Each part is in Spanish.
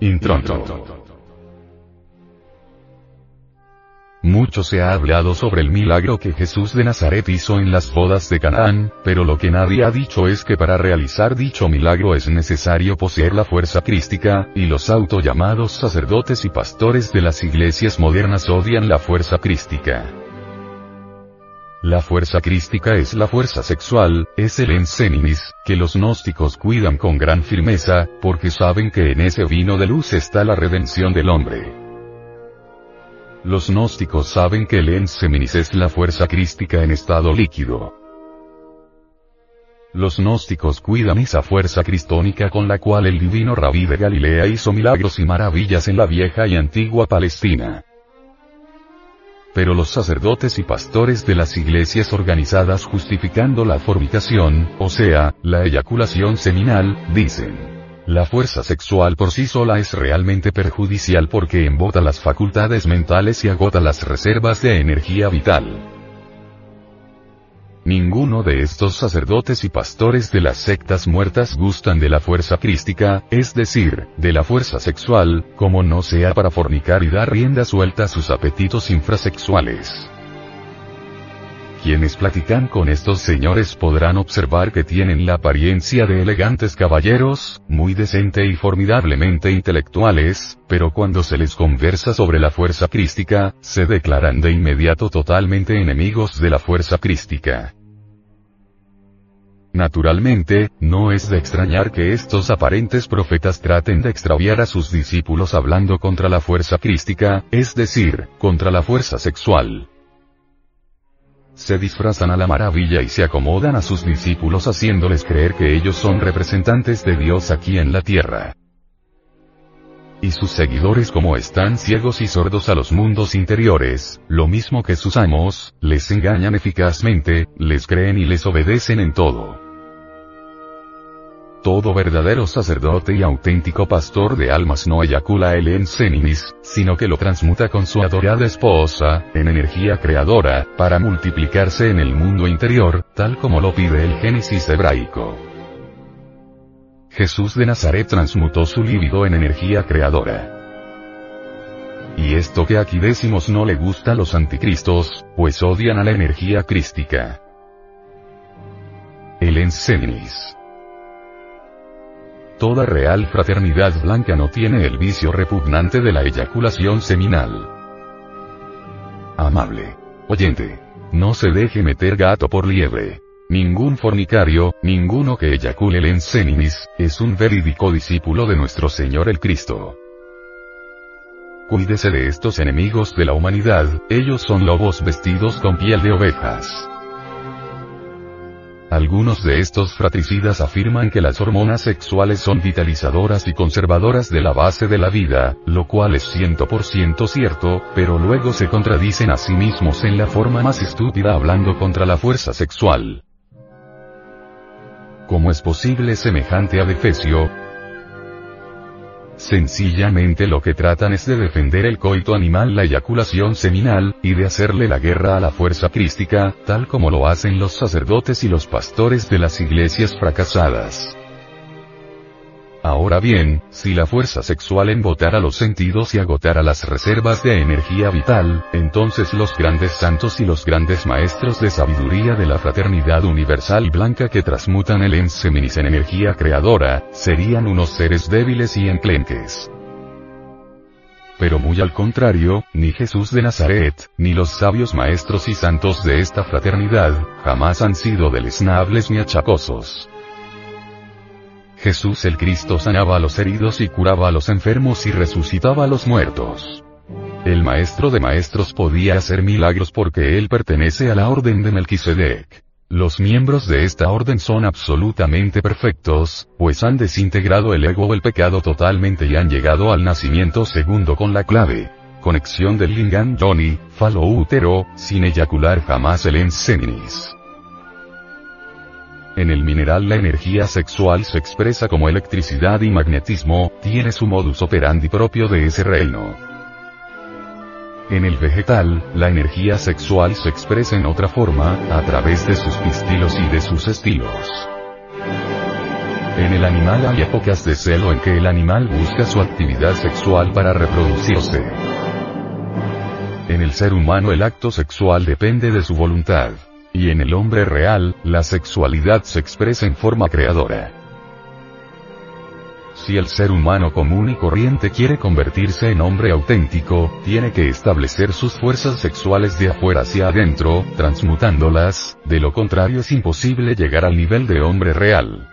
Intronto. Mucho se ha hablado sobre el milagro que Jesús de Nazaret hizo en las bodas de Canaán, pero lo que nadie ha dicho es que para realizar dicho milagro es necesario poseer la fuerza crística, y los autollamados sacerdotes y pastores de las iglesias modernas odian la fuerza crística. La fuerza crística es la fuerza sexual, es el enseninis, que los gnósticos cuidan con gran firmeza, porque saben que en ese vino de luz está la redención del hombre. Los gnósticos saben que el ens seminis es la fuerza crística en estado líquido. Los gnósticos cuidan esa fuerza cristónica con la cual el divino rabí de Galilea hizo milagros y maravillas en la vieja y antigua Palestina. Pero los sacerdotes y pastores de las iglesias organizadas justificando la fornicación, o sea, la eyaculación seminal, dicen, la fuerza sexual por sí sola es realmente perjudicial porque embota las facultades mentales y agota las reservas de energía vital. Ninguno de estos sacerdotes y pastores de las sectas muertas gustan de la fuerza crística, es decir, de la fuerza sexual, como no sea para fornicar y dar rienda suelta a sus apetitos infrasexuales. Quienes platican con estos señores podrán observar que tienen la apariencia de elegantes caballeros, muy decente y formidablemente intelectuales, pero cuando se les conversa sobre la fuerza crística, se declaran de inmediato totalmente enemigos de la fuerza crística. Naturalmente, no es de extrañar que estos aparentes profetas traten de extraviar a sus discípulos hablando contra la fuerza crística, es decir, contra la fuerza sexual se disfrazan a la maravilla y se acomodan a sus discípulos haciéndoles creer que ellos son representantes de Dios aquí en la tierra. Y sus seguidores como están ciegos y sordos a los mundos interiores, lo mismo que sus amos, les engañan eficazmente, les creen y les obedecen en todo. Todo verdadero sacerdote y auténtico pastor de almas no eyacula el enseninis, sino que lo transmuta con su adorada esposa, en energía creadora, para multiplicarse en el mundo interior, tal como lo pide el Génesis hebraico. Jesús de Nazaret transmutó su líbido en energía creadora. Y esto que aquí decimos no le gusta a los anticristos, pues odian a la energía crística. El enseninis Toda real fraternidad blanca no tiene el vicio repugnante de la eyaculación seminal. Amable. Oyente. No se deje meter gato por liebre. Ningún fornicario, ninguno que eyacule el enseninis, es un verídico discípulo de nuestro Señor el Cristo. Cuídese de estos enemigos de la humanidad, ellos son lobos vestidos con piel de ovejas. Algunos de estos fratricidas afirman que las hormonas sexuales son vitalizadoras y conservadoras de la base de la vida, lo cual es 100% cierto, pero luego se contradicen a sí mismos en la forma más estúpida hablando contra la fuerza sexual. ¿Cómo es posible semejante adefesio? Sencillamente lo que tratan es de defender el coito animal, la eyaculación seminal, y de hacerle la guerra a la fuerza crística, tal como lo hacen los sacerdotes y los pastores de las iglesias fracasadas. Ahora bien, si la fuerza sexual embotara los sentidos y agotara las reservas de energía vital, entonces los grandes santos y los grandes maestros de sabiduría de la fraternidad universal blanca que transmutan el enseminis en energía creadora, serían unos seres débiles y enclenques. Pero muy al contrario, ni Jesús de Nazaret, ni los sabios maestros y santos de esta fraternidad, jamás han sido deleznables ni achacosos. Jesús el Cristo sanaba a los heridos y curaba a los enfermos y resucitaba a los muertos. El maestro de maestros podía hacer milagros porque él pertenece a la orden de Melquisedec. Los miembros de esta orden son absolutamente perfectos, pues han desintegrado el ego o el pecado totalmente y han llegado al nacimiento segundo con la clave. Conexión del lingam Johnny, falo útero, sin eyacular jamás el enseninis. En el mineral la energía sexual se expresa como electricidad y magnetismo, tiene su modus operandi propio de ese reino. En el vegetal, la energía sexual se expresa en otra forma, a través de sus pistilos y de sus estilos. En el animal hay épocas de celo en que el animal busca su actividad sexual para reproducirse. En el ser humano el acto sexual depende de su voluntad. Y en el hombre real, la sexualidad se expresa en forma creadora. Si el ser humano común y corriente quiere convertirse en hombre auténtico, tiene que establecer sus fuerzas sexuales de afuera hacia adentro, transmutándolas, de lo contrario es imposible llegar al nivel de hombre real.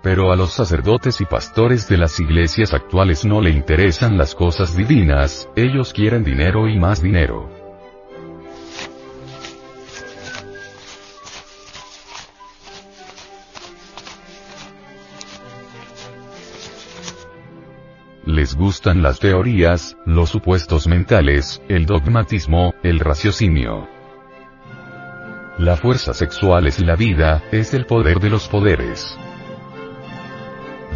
Pero a los sacerdotes y pastores de las iglesias actuales no le interesan las cosas divinas, ellos quieren dinero y más dinero. Les gustan las teorías, los supuestos mentales, el dogmatismo, el raciocinio. La fuerza sexual es la vida, es el poder de los poderes.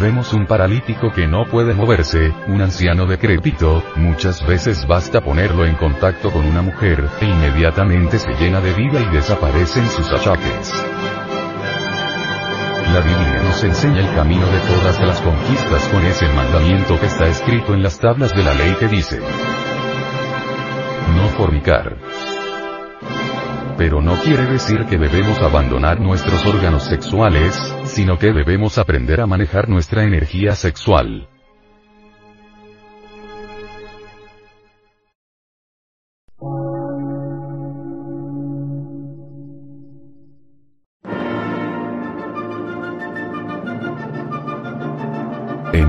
Vemos un paralítico que no puede moverse, un anciano decrépito, muchas veces basta ponerlo en contacto con una mujer, e inmediatamente se llena de vida y desaparecen sus achaques. La Biblia nos enseña el camino de todas las conquistas con ese mandamiento que está escrito en las tablas de la ley que dice, no fornicar. Pero no quiere decir que debemos abandonar nuestros órganos sexuales, sino que debemos aprender a manejar nuestra energía sexual.